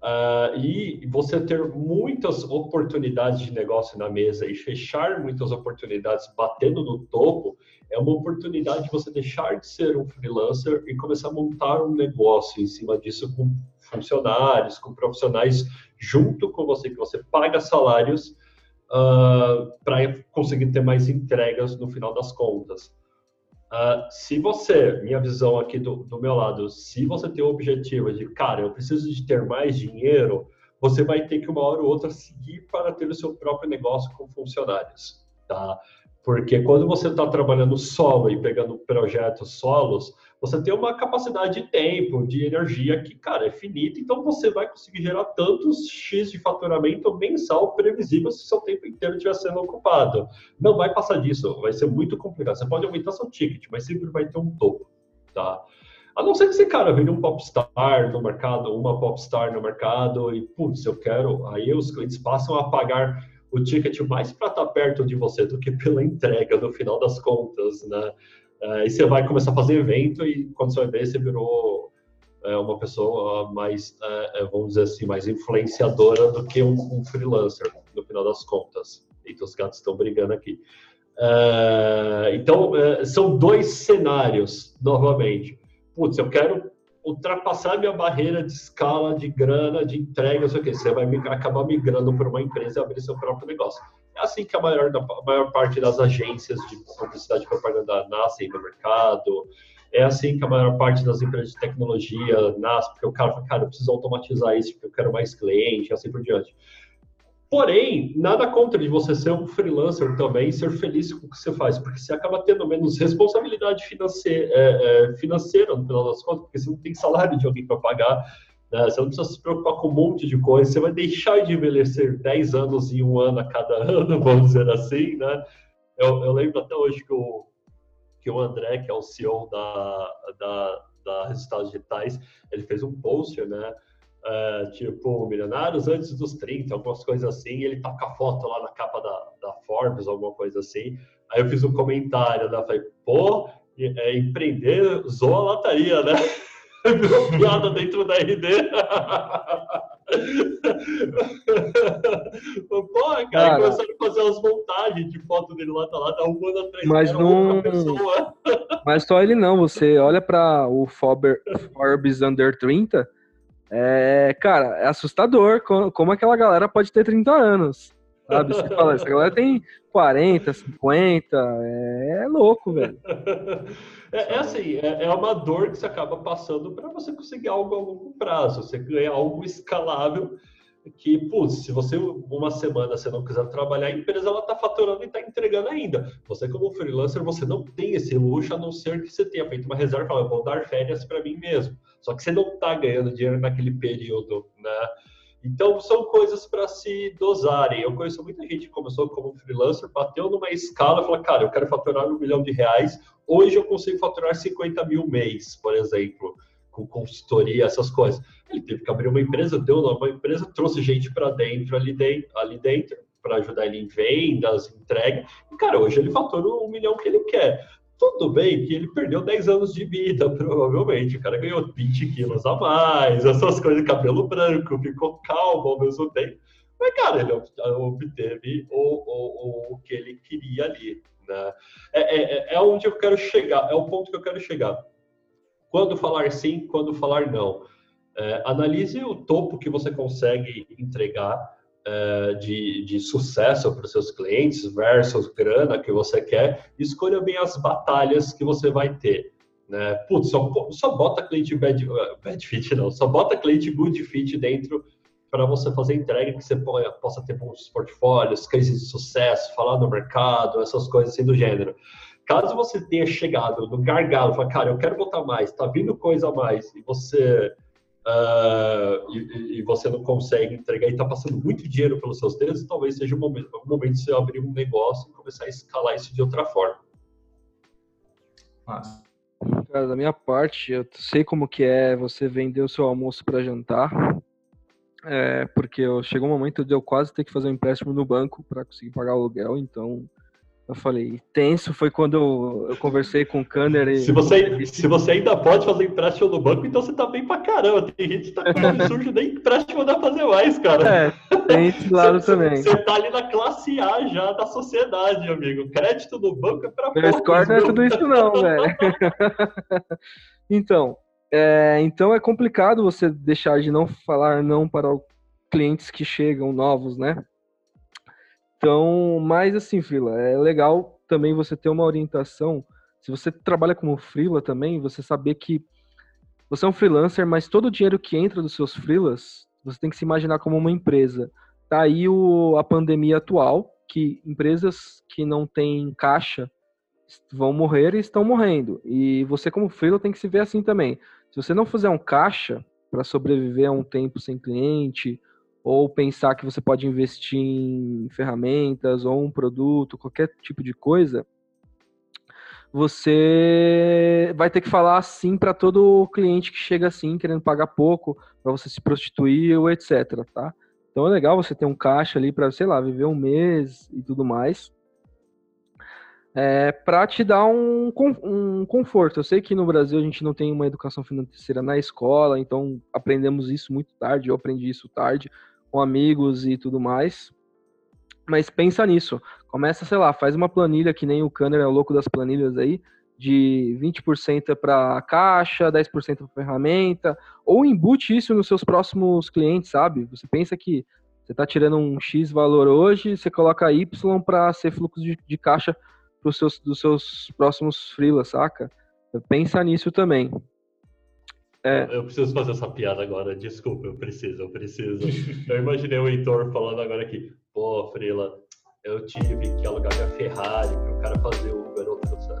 D: Uh, e você ter muitas oportunidades de negócio na mesa e fechar muitas oportunidades batendo no topo é uma oportunidade de você deixar de ser um freelancer e começar a montar um negócio em cima disso com funcionários, com profissionais junto com você, que você paga salários uh, para conseguir ter mais entregas no final das contas. Uh, se você, minha visão aqui do, do meu lado, se você tem o objetivo de, cara, eu preciso de ter mais dinheiro, você vai ter que uma hora ou outra seguir para ter o seu próprio negócio com funcionários, tá? Porque quando você está trabalhando solo e pegando projetos solos, você tem uma capacidade de tempo, de energia que, cara, é finita, então você vai conseguir gerar tantos X de faturamento mensal previsível se seu tempo inteiro estiver sendo ocupado. Não vai passar disso, vai ser muito complicado. Você pode aumentar seu ticket, mas sempre vai ter um topo, tá? A não ser que esse cara vire um popstar no mercado, uma popstar no mercado e, putz, eu quero, aí os clientes passam a pagar o ticket mais para estar tá perto de você do que pela entrega no final das contas, né? Uh, e você vai começar a fazer evento e quando você vai ver, você virou uh, uma pessoa mais, uh, vamos dizer assim, mais influenciadora do que um, um, freelancer, no final das contas. Eita, os gatos estão brigando aqui. então, são dois cenários, novamente. Putz, eu quero ultrapassar minha barreira de escala, de grana, de entrega, não sei o que. Você vai acabar migrando para uma empresa e abrir seu próprio negócio. É assim que a maior, a maior parte das agências de publicidade e propaganda nascem no mercado. É assim que a maior parte das empresas de tecnologia nasce, porque o cara fala, cara, eu preciso automatizar isso, porque eu quero mais cliente, assim por diante. Porém, nada contra de você ser um freelancer também ser feliz com o que você faz, porque você acaba tendo menos responsabilidade financeira, é, é, financeira no final das contas, porque você não tem salário de alguém para pagar, né? você não precisa se preocupar com um monte de coisa, você vai deixar de envelhecer 10 anos e um ano a cada ano, vamos dizer assim, né? Eu, eu lembro até hoje que o, que o André, que é o CEO da, da, da Resultados Digitais, ele fez um post, né? Uh, tipo, milionários antes dos 30, algumas coisas assim, e ele com a foto lá na capa da, da Forbes, alguma coisa assim. Aí eu fiz um comentário, né? Falei, pô, é, empreender zoa a lataria, né? Virou piada dentro da RD. Pô, cara, cara, começaram a fazer umas montagens de foto dele lá, tá lá, tá arrumando atrás
A: mas não... Mas só ele não, você olha para o Forbes Under 30, é, cara, é assustador como aquela galera pode ter 30 anos. Sabe? Você fala, essa galera tem 40, 50, é, é louco, velho.
D: É, é assim, é, é, uma dor que você acaba passando para você conseguir algo a longo prazo. Você ganha algo escalável que, putz, se você uma semana você não quiser trabalhar, a empresa ela está faturando e está entregando ainda. Você como freelancer, você não tem esse luxo, a não ser que você tenha feito uma reserva e fala, vou dar férias para mim mesmo. Só que você não está ganhando dinheiro naquele período, né? Então, são coisas para se dosarem. Eu conheço muita gente que começou como freelancer, bateu numa escala e falou, cara, eu quero faturar um milhão de reais, hoje eu consigo faturar 50 mil mês, por exemplo, com consultoria, essas coisas. Ele teve que abrir uma empresa, deu uma empresa, trouxe gente para dentro, ali dentro, ali dentro para ajudar ele em vendas, entrega. E, cara, hoje ele fatura um milhão que ele quer. Tudo bem que ele perdeu 10 anos de vida, provavelmente. O cara ganhou 20 quilos a mais, essas coisas, cabelo branco, ficou calmo ao mesmo tempo. Mas, cara, ele obteve o, o, o que ele queria ali. Né? É, é, é onde eu quero chegar, é o ponto que eu quero chegar. Quando falar sim, quando falar não. É, analise o topo que você consegue entregar é, de, de sucesso para os seus clientes versus grana que você quer, escolha bem as batalhas que você vai ter. Né? Putz, só, só bota cliente bad, bad fit, não, só bota cliente good fit dentro para você fazer entrega que você possa ter bons portfólios, cases de sucesso, falar no mercado, essas coisas assim do gênero. Caso você tenha chegado no gargalo, falar, cara, eu quero botar mais, tá vindo coisa a mais, e você uh, e, e, você não consegue entregar e está passando muito dinheiro pelos seus dedos, talvez seja o momento, o momento de você abrir um negócio e começar a escalar isso de outra forma.
A: Cara, da minha parte, eu sei como que é você vender o seu almoço para jantar. É, porque eu, chegou um momento de eu quase ter que fazer um empréstimo no banco para conseguir pagar o aluguel, então eu falei, tenso foi quando eu, eu conversei com o Kanner. E...
D: Se você, se você ainda pode fazer empréstimo no banco, então você tá bem pra caramba. Tem gente que tá com absurdo, nem empréstimo dá pra fazer mais, cara.
A: É, tem esse lado você, também.
D: Você tá ali na classe A já da sociedade, amigo. Crédito no banco é pra
A: Meu score não é tudo isso não, velho. então, é, então é complicado você deixar de não falar não para clientes que chegam novos, né? Então, mas assim, Frila, é legal também você ter uma orientação. Se você trabalha como Frila também, você saber que você é um freelancer, mas todo o dinheiro que entra dos seus freelas, você tem que se imaginar como uma empresa. Tá aí o, a pandemia atual, que empresas que não têm caixa vão morrer e estão morrendo. E você como freela tem que se ver assim também. Se você não fizer um caixa para sobreviver a um tempo sem cliente, ou pensar que você pode investir em ferramentas ou um produto, qualquer tipo de coisa, você vai ter que falar sim para todo cliente que chega assim, querendo pagar pouco, para você se prostituir ou etc, tá? Então é legal você ter um caixa ali para, sei lá, viver um mês e tudo mais. É, para te dar um, um conforto. Eu sei que no Brasil a gente não tem uma educação financeira na escola, então aprendemos isso muito tarde, eu aprendi isso tarde, com amigos e tudo mais. Mas pensa nisso. Começa, sei lá, faz uma planilha que nem o Kanner é o louco das planilhas aí, de 20% para caixa, 10% para ferramenta, ou embute isso nos seus próximos clientes, sabe? Você pensa que você está tirando um X valor hoje, você coloca Y para ser fluxo de, de caixa pros seus, dos seus próximos freelas, saca? Pensa nisso também.
D: É. Eu preciso fazer essa piada agora, desculpa, eu preciso, eu preciso. eu imaginei o Heitor falando agora aqui, pô, Frila, eu tive que alugar minha Ferrari para o cara fazer o Uber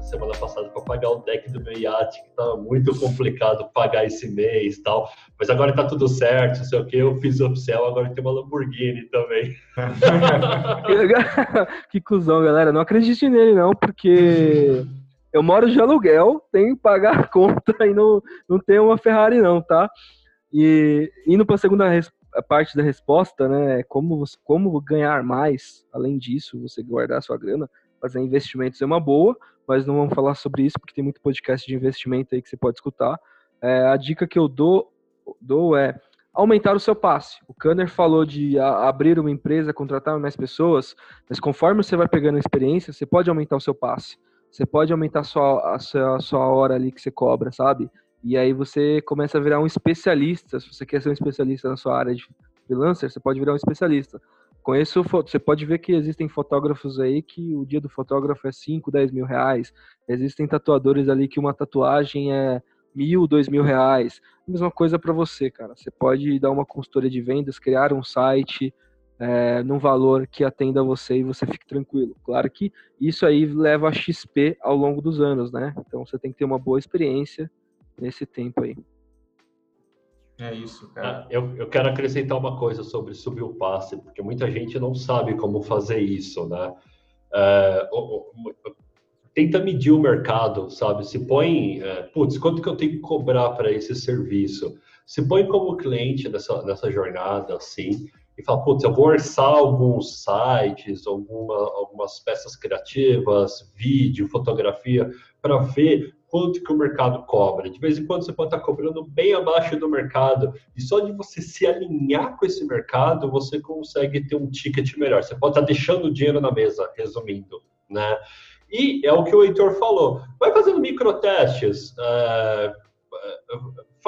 D: semana passada para pagar o deck do meu iate, que tava muito complicado pagar esse mês tal. Mas agora tá tudo certo, não sei o que, eu fiz upsell, agora tem uma Lamborghini também.
A: que cuzão, galera. Não acredite nele, não, porque eu moro de aluguel, tenho que pagar a conta e não, não tenho uma Ferrari não, tá? E indo para a segunda parte da resposta, né, como, como ganhar mais, além disso, você guardar sua grana, fazer investimentos é uma boa, mas não vamos falar sobre isso porque tem muito podcast de investimento aí que você pode escutar. É, a dica que eu dou, dou é aumentar o seu passe. O Kanner falou de a, abrir uma empresa, contratar mais pessoas, mas conforme você vai pegando experiência, você pode aumentar o seu passe. Você pode aumentar a sua, a sua, a sua hora ali que você cobra, sabe? E aí você começa a virar um especialista. Se você quer ser um especialista na sua área de freelancer, você pode virar um especialista. Conheço, você pode ver que existem fotógrafos aí que o dia do fotógrafo é 5, 10 mil reais. Existem tatuadores ali que uma tatuagem é mil, dois mil reais. Mesma coisa para você, cara. Você pode dar uma consultoria de vendas, criar um site é, num valor que atenda você e você fique tranquilo. Claro que isso aí leva a XP ao longo dos anos, né? Então você tem que ter uma boa experiência nesse tempo aí.
C: É isso, cara.
D: Ah, eu, eu quero acrescentar uma coisa sobre subir o passe, porque muita gente não sabe como fazer isso, né? É, tenta medir o mercado, sabe? Se põe, é, putz, quanto que eu tenho que cobrar para esse serviço? Se põe como cliente nessa, nessa jornada, assim, e fala, putz, eu vou orçar alguns sites, alguma, algumas peças criativas, vídeo, fotografia, para ver quanto que o mercado cobra. De vez em quando você pode estar cobrando bem abaixo do mercado e só de você se alinhar com esse mercado você consegue ter um ticket melhor. Você pode estar deixando o dinheiro na mesa, resumindo, né? E é o que o Heitor falou. Vai fazendo microtestes. Uh,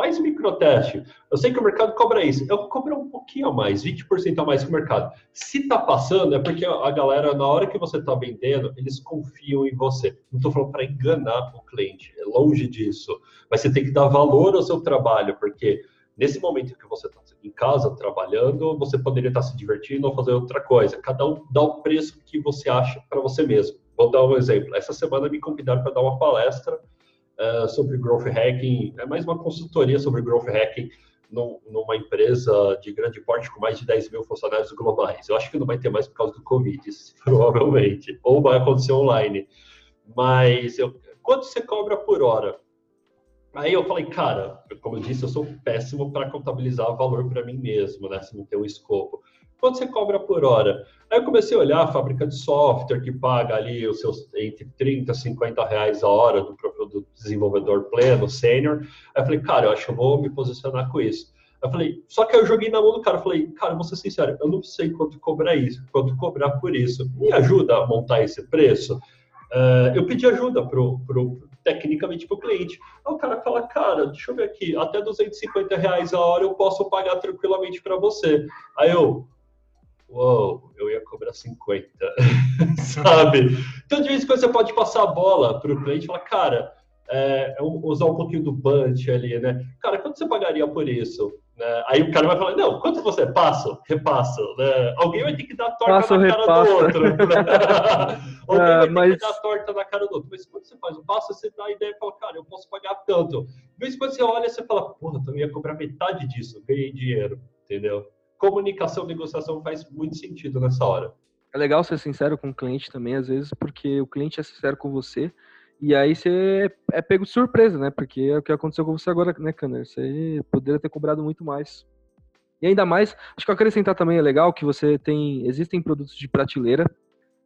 D: faz microteste. Eu sei que o mercado cobra isso. Eu cobro um pouquinho a mais, 20% a mais que o mercado. Se tá passando, é porque a galera, na hora que você está vendendo, eles confiam em você. Não estou falando para enganar o cliente, é longe disso. Mas você tem que dar valor ao seu trabalho, porque nesse momento que você está em casa trabalhando, você poderia estar tá se divertindo ou fazer outra coisa. Cada um dá o preço que você acha para você mesmo. Vou dar um exemplo. Essa semana me convidaram para dar uma palestra uh, sobre growth hacking, é mais uma consultoria sobre growth hacking no, numa empresa de grande porte com mais de 10 mil funcionários globais. Eu acho que não vai ter mais por causa do Covid, provavelmente, ou vai acontecer online. Mas eu, quanto você cobra por hora? Aí eu falei, cara, como eu disse, eu sou péssimo para contabilizar valor para mim mesmo, né? Se não tem um escopo. Quanto você cobra por hora? Aí eu comecei a olhar a fábrica de software que paga ali os seus entre 30 e 50 reais a hora do, do desenvolvedor pleno, sênior. Aí eu falei, cara, eu acho que eu vou me posicionar com isso. Aí eu falei, só que eu joguei na mão do cara, eu falei, cara, vou ser sincero, eu não sei quanto cobrar isso, quanto cobrar por isso. Me ajuda a montar esse preço? Uh, eu pedi ajuda pro, pro, tecnicamente para o cliente. Aí o cara fala, cara, deixa eu ver aqui, até 250 reais a hora eu posso pagar tranquilamente para você. Aí eu, uou, eu ia cobrar 50, sabe? Então, de vez em quando, você pode passar a bola para o cliente e falar, cara, é, usar um pouquinho do bunch ali, né? Cara, quanto você pagaria por isso? Né? Aí o cara vai falar, não, quanto você passa? Repassa. Né? Alguém vai ter que dar torta Passo, na cara do outro. Né? Alguém é, vai ter mas... que dar torta na cara do outro. Mas quando você faz o passo, você dá a ideia e fala, cara, eu posso pagar tanto. De vez em quando você olha, você fala, porra, eu ia cobrar metade disso, ganhei dinheiro, entendeu? Comunicação, negociação faz muito sentido nessa hora.
A: É legal ser sincero com o cliente também, às vezes, porque o cliente é sincero com você e aí você é pego de surpresa, né? Porque é o que aconteceu com você agora, né, Kanner? Você poderia ter cobrado muito mais. E ainda mais, acho que acrescentar também é legal que você tem, existem produtos de prateleira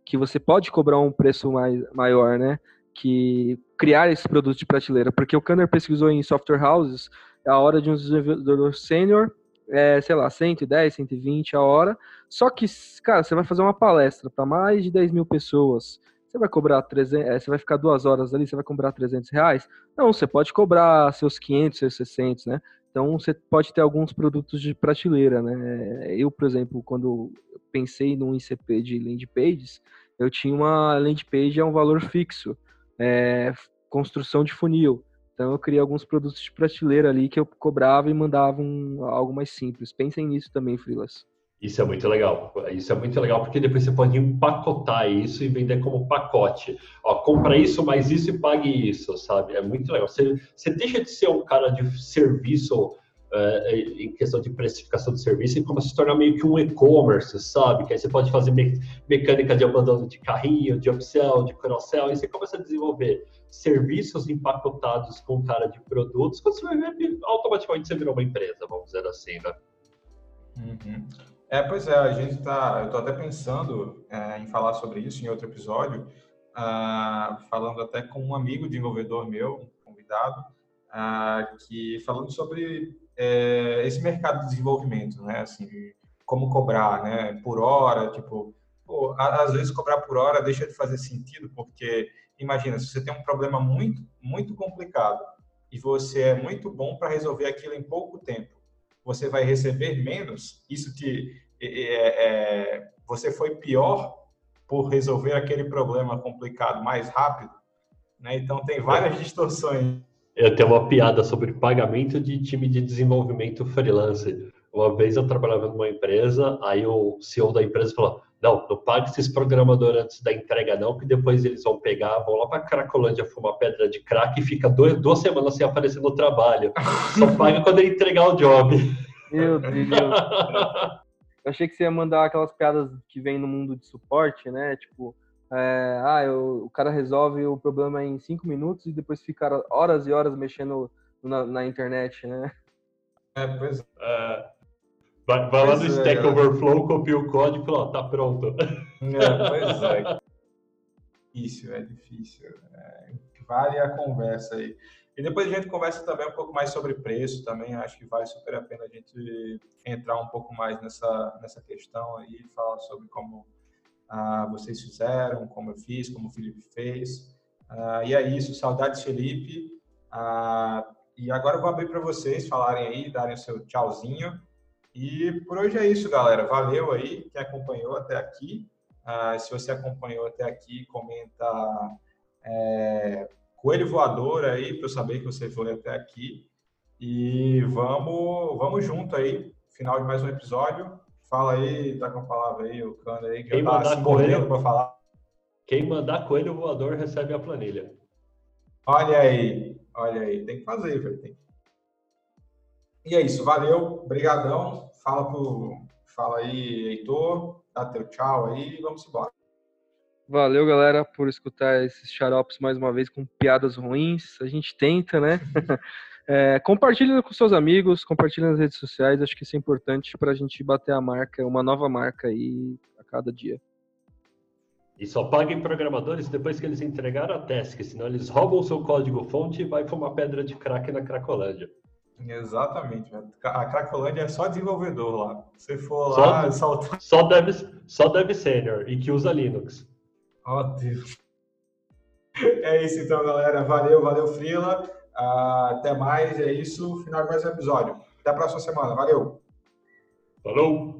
A: que você pode cobrar um preço mais, maior, né? Que criar esses produtos de prateleira, porque o Kanner pesquisou em software houses a hora de um desenvolvedor sênior é, sei lá, 110, 120 a hora. Só que, cara, você vai fazer uma palestra para mais de 10 mil pessoas. Você vai cobrar 300, é, você vai ficar duas horas ali, você vai cobrar 300 reais? Não, você pode cobrar seus 500, seus 600, né? Então, você pode ter alguns produtos de prateleira, né? Eu, por exemplo, quando pensei num ICP de landing pages, eu tinha uma landing page a um valor fixo, é, construção de funil. Então eu criei alguns produtos de prateleira ali que eu cobrava e mandava um, algo mais simples. Pensem nisso também, Frilas.
D: Isso é muito legal. Isso é muito legal porque depois você pode empacotar isso e vender como pacote. Ó, compra isso, mais isso e pague isso, sabe? É muito legal. Você, você deixa de ser um cara de serviço é, em questão de precificação de serviço e começa a se tornar meio que um e-commerce, sabe? Que aí você pode fazer me mecânica de abandono de carrinho, de upsell, de cross-sell, e você começa a desenvolver serviços empacotados com cara de produtos, quando você vai ver, automaticamente você virou uma empresa, vamos dizer assim, né?
C: Uhum. É, pois é, a gente tá, eu estou até pensando é, em falar sobre isso em outro episódio, uh, falando até com um amigo desenvolvedor meu, convidado, uh, que falando sobre é, esse mercado de desenvolvimento, né? Assim, como cobrar, né? Por hora, tipo, pô, às vezes cobrar por hora deixa de fazer sentido, porque imagina, se você tem um problema muito, muito complicado e você é muito bom para resolver aquilo em pouco tempo, você vai receber menos, isso te, é, é, você foi pior por resolver aquele problema complicado mais rápido, né? Então tem várias distorções
D: eu tenho uma piada sobre pagamento de time de desenvolvimento freelance. Uma vez eu trabalhava numa empresa, aí o CEO da empresa falou: Não, não pague esses programadores antes da entrega, não, que depois eles vão pegar, vão lá para Cracolândia fumar pedra de crack e fica dois, duas semanas sem aparecer no trabalho. Só paga quando ele entregar o job.
A: Meu Deus. Eu achei que você ia mandar aquelas piadas que vem no mundo de suporte, né? Tipo, é, ah, eu, o cara resolve o problema em cinco minutos e depois fica horas e horas mexendo na, na internet, né?
C: É, pois é.
D: é. Vai, vai lá no é, Stack Overflow, copia o código e fala, ó, tá pronto.
C: É, pois é. Difícil, é difícil. É, vale a conversa aí. E depois a gente conversa também um pouco mais sobre preço também. Acho que vale super a pena a gente entrar um pouco mais nessa, nessa questão aí, falar sobre como ah, vocês fizeram, como eu fiz, como o Felipe fez. Ah, e é isso, saudades, Felipe. Ah, e agora eu vou abrir para vocês falarem aí, darem o seu tchauzinho. E por hoje é isso, galera. Valeu aí quem acompanhou até aqui. Ah, se você acompanhou até aqui, comenta é, coelho voador aí para eu saber que você foi até aqui. E vamos, vamos junto aí. Final de mais um episódio. Fala aí, tá com a palavra aí, o Cano aí, que Quem eu tava mandar coelho para falar.
D: Quem mandar coelho voador recebe a planilha.
C: Olha aí, olha aí, tem que fazer, velho. Tem. E é isso, valeu, brigadão. Fala pro, fala aí, Heitor, dá teu tchau aí e vamos embora.
A: Valeu, galera, por escutar esses xaropes mais uma vez com piadas ruins. A gente tenta, né? É, compartilhe com seus amigos, compartilhe nas redes sociais. Acho que isso é importante para a gente bater a marca, uma nova marca aí a cada dia.
D: E só paguem programadores depois que eles entregaram a task, senão eles roubam o seu código-fonte e vai fumar pedra de crack na Cracolândia.
C: Exatamente. A Cracolândia é só desenvolvedor lá. Se for lá,
D: só, só, deve, só deve senior e que usa Linux.
C: Oh, Deus. É isso então, galera. Valeu, valeu, Frila. Até mais, é isso. Final de mais um episódio. Até a próxima semana. Valeu.
D: Falou!